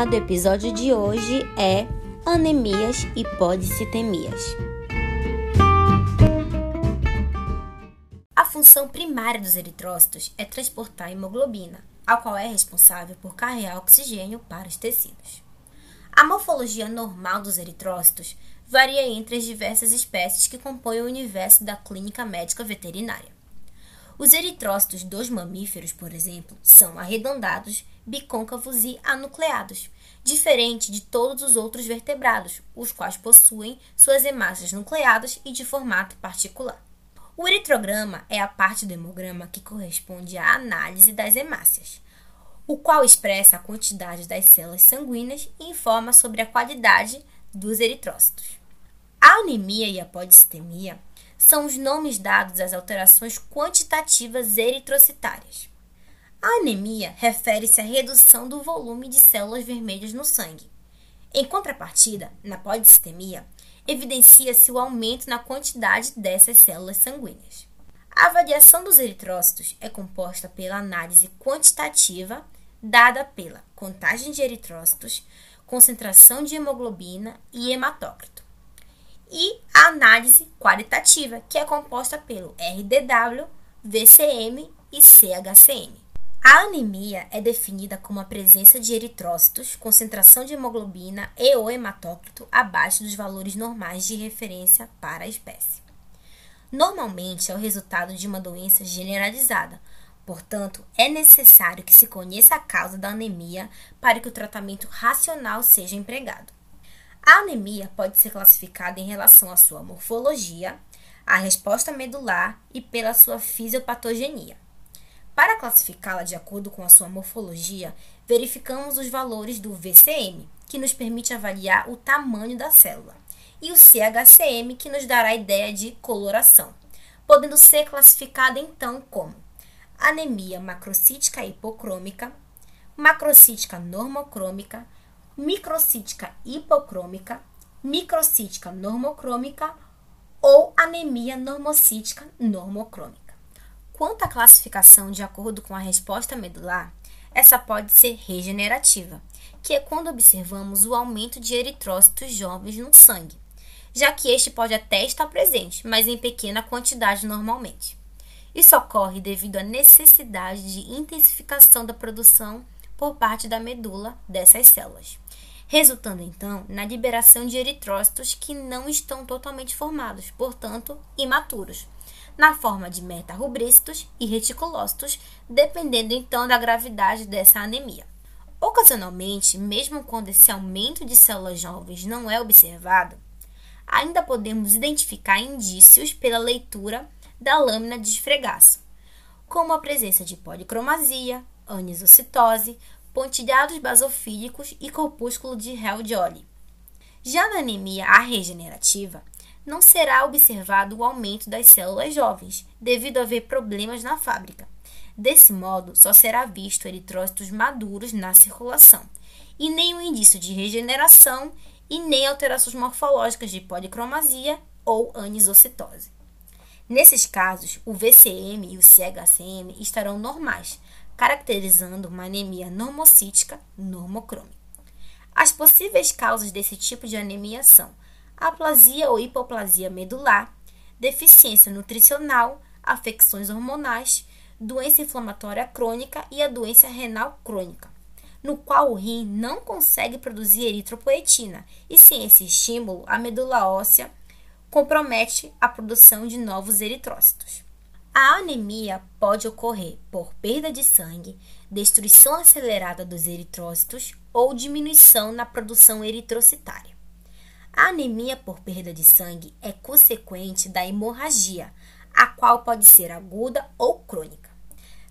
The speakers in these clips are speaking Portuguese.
tema do episódio de hoje é anemias e podicitemias. A função primária dos eritrócitos é transportar hemoglobina, a qual é responsável por carregar oxigênio para os tecidos. A morfologia normal dos eritrócitos varia entre as diversas espécies que compõem o universo da clínica médica veterinária. Os eritrócitos dos mamíferos, por exemplo, são arredondados, bicôncavos e anucleados, diferente de todos os outros vertebrados, os quais possuem suas hemácias nucleadas e de formato particular. O eritrograma é a parte do hemograma que corresponde à análise das hemácias, o qual expressa a quantidade das células sanguíneas e informa sobre a qualidade dos eritrócitos. A anemia e a podistemia são os nomes dados às alterações quantitativas eritrocitárias. A anemia refere-se à redução do volume de células vermelhas no sangue. Em contrapartida, na podistemia, evidencia-se o aumento na quantidade dessas células sanguíneas. A avaliação dos eritrócitos é composta pela análise quantitativa dada pela contagem de eritrócitos, concentração de hemoglobina e hematócrito e a análise qualitativa, que é composta pelo RDW, VCM e CHCM. A anemia é definida como a presença de eritrócitos, concentração de hemoglobina e ou hematócrito abaixo dos valores normais de referência para a espécie. Normalmente é o resultado de uma doença generalizada, portanto, é necessário que se conheça a causa da anemia para que o tratamento racional seja empregado. A anemia pode ser classificada em relação à sua morfologia, à resposta medular e pela sua fisiopatogenia. Para classificá-la de acordo com a sua morfologia, verificamos os valores do VCM, que nos permite avaliar o tamanho da célula, e o CHCM, que nos dará a ideia de coloração, podendo ser classificada então como anemia macrocítica hipocrômica, macrocítica normocrômica, microcítica hipocrômica, microcítica normocrômica ou anemia normocítica normocrômica. Quanto à classificação de acordo com a resposta medular, essa pode ser regenerativa, que é quando observamos o aumento de eritrócitos jovens no sangue, já que este pode até estar presente, mas em pequena quantidade normalmente. Isso ocorre devido à necessidade de intensificação da produção por parte da medula dessas células, resultando então na liberação de eritrócitos que não estão totalmente formados, portanto, imaturos, na forma de metarubrícitos e reticulócitos, dependendo então da gravidade dessa anemia. Ocasionalmente, mesmo quando esse aumento de células jovens não é observado, ainda podemos identificar indícios pela leitura da lâmina de esfregaço, como a presença de policromasia, anisocitose, pontilhados basofílicos e corpúsculo de Hell-Jolly. Já na anemia regenerativa, não será observado o aumento das células jovens, devido a haver problemas na fábrica. Desse modo, só será visto eritrócitos maduros na circulação, e nenhum indício de regeneração e nem alterações morfológicas de policromasia ou anisocitose. Nesses casos, o VCM e o CHCM estarão normais, caracterizando uma anemia normocítica normocrômica. As possíveis causas desse tipo de anemia são aplasia ou hipoplasia medular, deficiência nutricional, afecções hormonais, doença inflamatória crônica e a doença renal crônica, no qual o rim não consegue produzir eritropoetina e sem esse estímulo, a medula óssea compromete a produção de novos eritrócitos. A anemia pode ocorrer por perda de sangue, destruição acelerada dos eritrócitos ou diminuição na produção eritrocitária. A anemia por perda de sangue é consequente da hemorragia, a qual pode ser aguda ou crônica.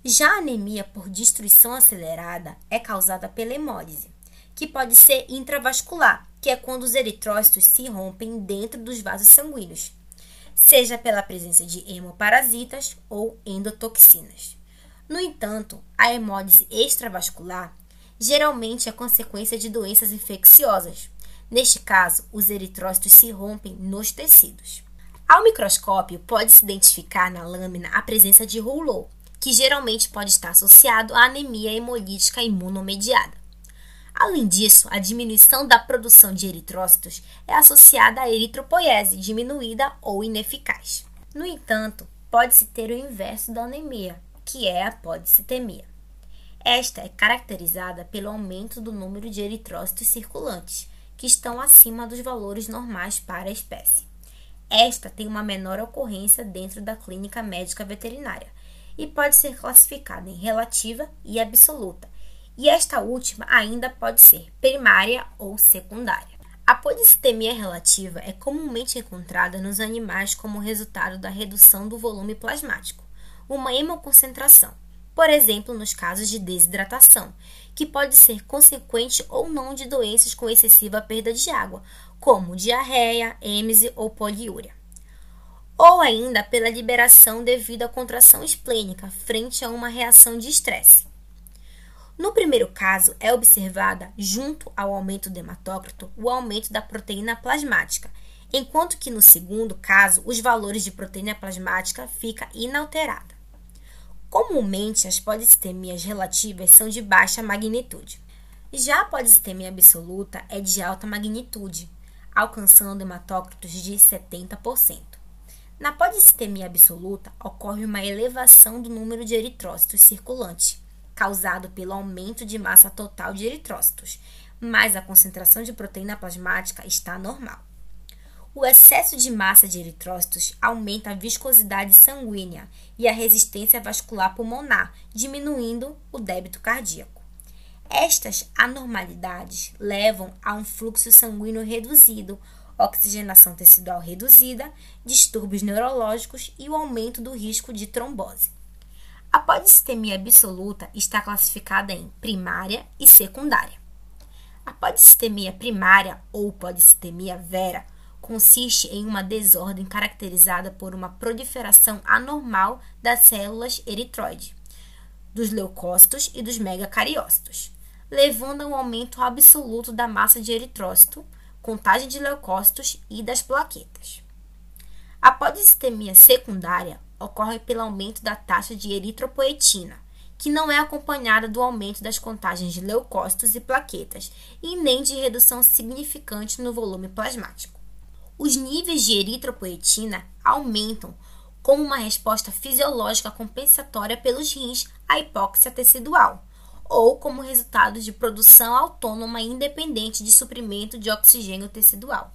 Já a anemia por destruição acelerada é causada pela hemólise, que pode ser intravascular, que é quando os eritrócitos se rompem dentro dos vasos sanguíneos, seja pela presença de hemoparasitas ou endotoxinas. No entanto, a hemólise extravascular geralmente é consequência de doenças infecciosas. Neste caso, os eritrócitos se rompem nos tecidos. Ao microscópio, pode-se identificar na lâmina a presença de rouleau, que geralmente pode estar associado à anemia hemolítica imunomediada. Além disso, a diminuição da produção de eritrócitos é associada à eritropoiese diminuída ou ineficaz. No entanto, pode-se ter o inverso da anemia, que é a podicitemia. Esta é caracterizada pelo aumento do número de eritrócitos circulantes, que estão acima dos valores normais para a espécie. Esta tem uma menor ocorrência dentro da clínica médica veterinária e pode ser classificada em relativa e absoluta, e esta última ainda pode ser primária ou secundária. A podicitemia relativa é comumente encontrada nos animais como resultado da redução do volume plasmático, uma hemoconcentração, por exemplo, nos casos de desidratação, que pode ser consequente ou não de doenças com excessiva perda de água, como diarreia, êmese ou poliúria. Ou ainda pela liberação devido à contração esplênica frente a uma reação de estresse. No primeiro caso, é observada, junto ao aumento do hematócrito, o aumento da proteína plasmática, enquanto que no segundo caso, os valores de proteína plasmática ficam inalterada. Comumente, as policitemias relativas são de baixa magnitude. Já a policitemia absoluta é de alta magnitude, alcançando hematócritos de 70%. Na policitemia absoluta, ocorre uma elevação do número de eritrócitos circulantes, causado pelo aumento de massa total de eritrócitos, mas a concentração de proteína plasmática está normal. O excesso de massa de eritrócitos aumenta a viscosidade sanguínea e a resistência vascular pulmonar, diminuindo o débito cardíaco. Estas anormalidades levam a um fluxo sanguíneo reduzido, oxigenação tecidual reduzida, distúrbios neurológicos e o aumento do risco de trombose. A podistemia absoluta está classificada em primária e secundária. A podistemia primária ou podistemia vera consiste em uma desordem caracterizada por uma proliferação anormal das células eritroide, dos leucócitos e dos megacariócitos, levando a um aumento absoluto da massa de eritrócito, contagem de leucócitos e das plaquetas. A podistemia secundária ocorre pelo aumento da taxa de eritropoetina, que não é acompanhada do aumento das contagens de leucócitos e plaquetas, e nem de redução significante no volume plasmático. Os níveis de eritropoetina aumentam como uma resposta fisiológica compensatória pelos rins à hipóxia tecidual, ou como resultado de produção autônoma independente de suprimento de oxigênio tecidual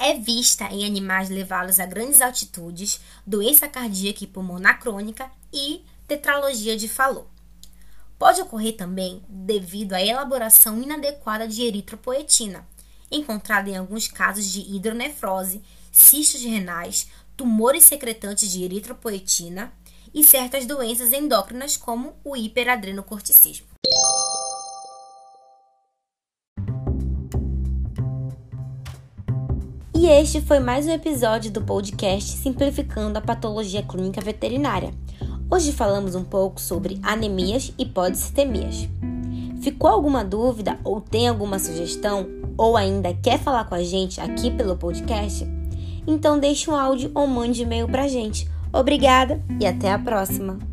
é vista em animais levados a grandes altitudes, doença cardíaca e pulmonar crônica e tetralogia de Fallot. Pode ocorrer também devido à elaboração inadequada de eritropoetina, encontrada em alguns casos de hidronefrose, cistos renais, tumores secretantes de eritropoetina e certas doenças endócrinas como o hiperadrenocorticismo. E este foi mais um episódio do podcast Simplificando a Patologia Clínica Veterinária. Hoje falamos um pouco sobre anemias e podicitemias. Ficou alguma dúvida ou tem alguma sugestão ou ainda quer falar com a gente aqui pelo podcast? Então deixe um áudio ou mande e-mail pra gente. Obrigada e até a próxima!